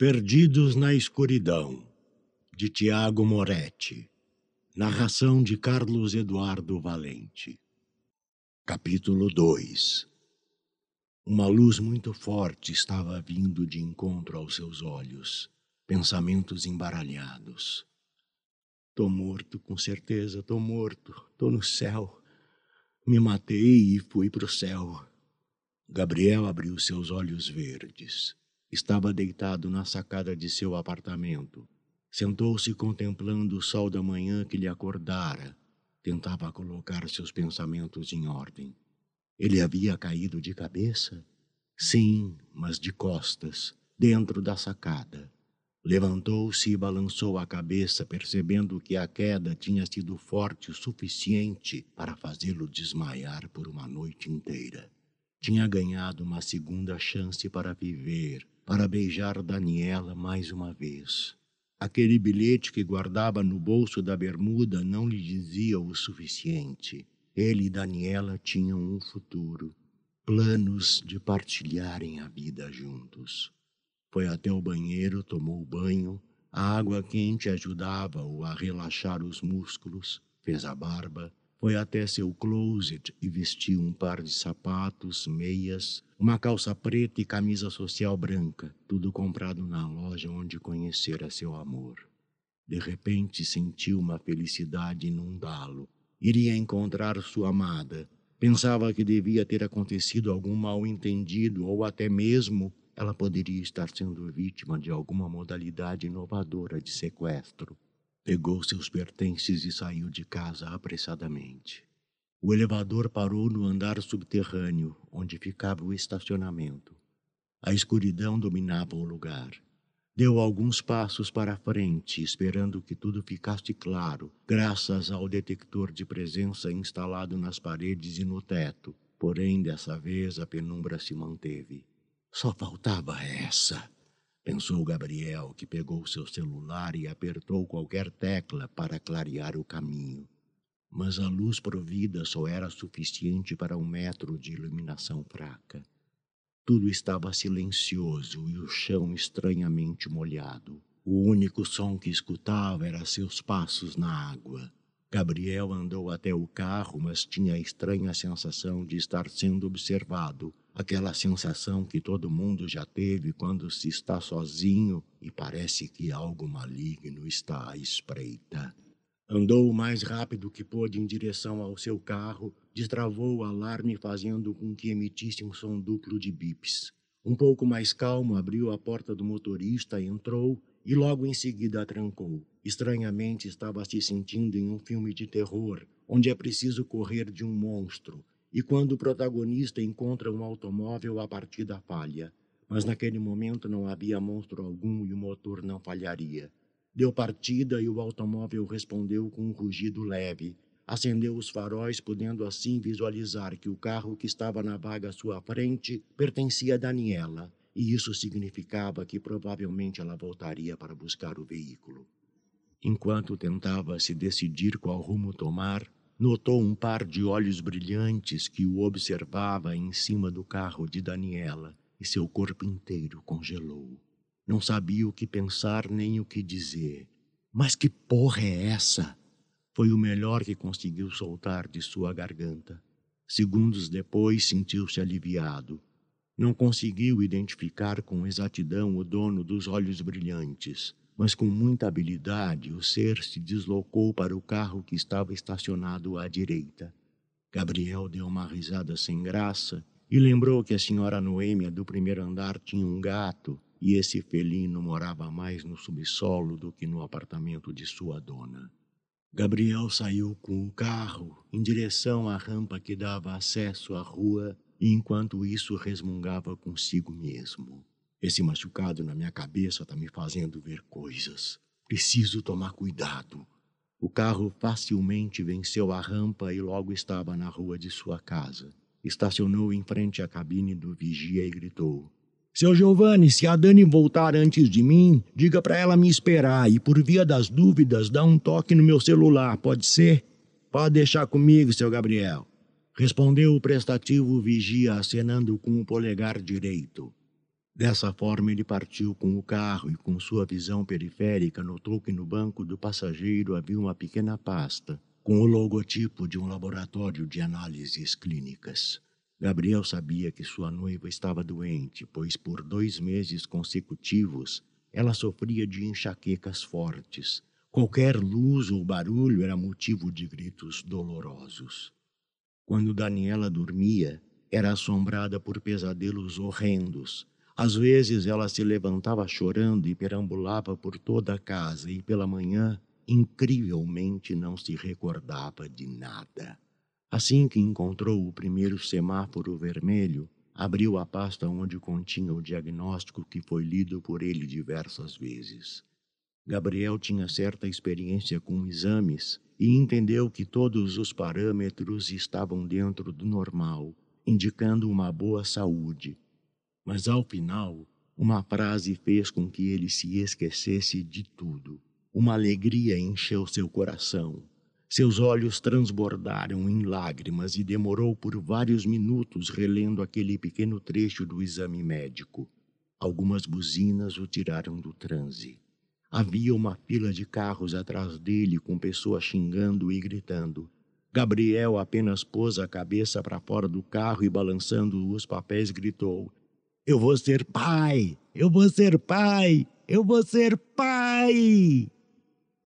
Perdidos na Escuridão, de Tiago Moretti. Narração de Carlos Eduardo Valente. Capítulo 2 Uma luz muito forte estava vindo de encontro aos seus olhos, pensamentos embaralhados. Tô morto, com certeza, tô morto, tô no céu. Me matei e fui pro céu. Gabriel abriu seus olhos verdes. Estava deitado na sacada de seu apartamento. Sentou-se contemplando o sol da manhã que lhe acordara. Tentava colocar seus pensamentos em ordem. Ele havia caído de cabeça? Sim, mas de costas, dentro da sacada. Levantou-se e balançou a cabeça, percebendo que a queda tinha sido forte o suficiente para fazê-lo desmaiar por uma noite inteira. Tinha ganhado uma segunda chance para viver, para beijar Daniela mais uma vez. Aquele bilhete que guardava no bolso da bermuda não lhe dizia o suficiente. Ele e Daniela tinham um futuro, planos de partilharem a vida juntos. Foi até o banheiro, tomou banho, a água quente ajudava-o a relaxar os músculos, fez a barba, foi até seu closet e vestiu um par de sapatos, meias, uma calça preta e camisa social branca, tudo comprado na loja onde conhecera seu amor. De repente sentiu uma felicidade inundá-lo. Iria encontrar sua amada. Pensava que devia ter acontecido algum mal-entendido ou até mesmo ela poderia estar sendo vítima de alguma modalidade inovadora de sequestro. Pegou seus pertences e saiu de casa apressadamente. O elevador parou no andar subterrâneo, onde ficava o estacionamento. A escuridão dominava o lugar. Deu alguns passos para frente, esperando que tudo ficasse claro, graças ao detector de presença instalado nas paredes e no teto. Porém, dessa vez a penumbra se manteve. Só faltava essa pensou Gabriel, que pegou seu celular e apertou qualquer tecla para clarear o caminho. Mas a luz provida só era suficiente para um metro de iluminação fraca. Tudo estava silencioso e o chão estranhamente molhado. O único som que escutava era seus passos na água. Gabriel andou até o carro, mas tinha a estranha sensação de estar sendo observado aquela sensação que todo mundo já teve quando se está sozinho e parece que algo maligno está à espreita. Andou o mais rápido que pôde em direção ao seu carro, destravou o alarme fazendo com que emitisse um som duplo de bips. Um pouco mais calmo, abriu a porta do motorista, entrou e logo em seguida a trancou. Estranhamente estava se sentindo em um filme de terror, onde é preciso correr de um monstro, e quando o protagonista encontra um automóvel a partir da falha. Mas naquele momento não havia monstro algum e o motor não falharia. Deu partida e o automóvel respondeu com um rugido leve. Acendeu os faróis, podendo assim visualizar que o carro que estava na vaga à sua frente pertencia a Daniela, e isso significava que provavelmente ela voltaria para buscar o veículo. Enquanto tentava se decidir qual rumo tomar, Notou um par de olhos brilhantes que o observava em cima do carro de Daniela e seu corpo inteiro congelou. Não sabia o que pensar nem o que dizer. Mas que porra é essa? Foi o melhor que conseguiu soltar de sua garganta. Segundos depois sentiu-se aliviado. Não conseguiu identificar com exatidão o dono dos olhos brilhantes, mas com muita habilidade o ser se deslocou para o carro que estava estacionado à direita. Gabriel deu uma risada sem graça e lembrou que a senhora Noêmia do primeiro andar tinha um gato e esse felino morava mais no subsolo do que no apartamento de sua dona. Gabriel saiu com o carro em direção à rampa que dava acesso à rua e enquanto isso resmungava consigo mesmo. Esse machucado na minha cabeça está me fazendo ver coisas. Preciso tomar cuidado. O carro facilmente venceu a rampa e logo estava na rua de sua casa. Estacionou em frente à cabine do vigia e gritou: Seu Giovanni, se a Dani voltar antes de mim, diga para ela me esperar e, por via das dúvidas, dá um toque no meu celular, pode ser? Pode deixar comigo, seu Gabriel. Respondeu o prestativo vigia, acenando com o polegar direito. Dessa forma, ele partiu com o carro e, com sua visão periférica, notou que no banco do passageiro havia uma pequena pasta com o logotipo de um laboratório de análises clínicas. Gabriel sabia que sua noiva estava doente, pois por dois meses consecutivos ela sofria de enxaquecas fortes. Qualquer luz ou barulho era motivo de gritos dolorosos. Quando Daniela dormia, era assombrada por pesadelos horrendos. Às vezes ela se levantava chorando e perambulava por toda a casa, e pela manhã, incrivelmente, não se recordava de nada. Assim que encontrou o primeiro semáforo vermelho, abriu a pasta onde continha o diagnóstico que foi lido por ele diversas vezes. Gabriel tinha certa experiência com exames e entendeu que todos os parâmetros estavam dentro do normal, indicando uma boa saúde. Mas ao final, uma frase fez com que ele se esquecesse de tudo. Uma alegria encheu seu coração. Seus olhos transbordaram em lágrimas e demorou por vários minutos relendo aquele pequeno trecho do exame médico. Algumas buzinas o tiraram do transe. Havia uma fila de carros atrás dele com pessoas xingando e gritando. Gabriel apenas pôs a cabeça para fora do carro e, balançando os papéis, gritou: Eu vou ser pai! Eu vou ser pai! Eu vou ser pai!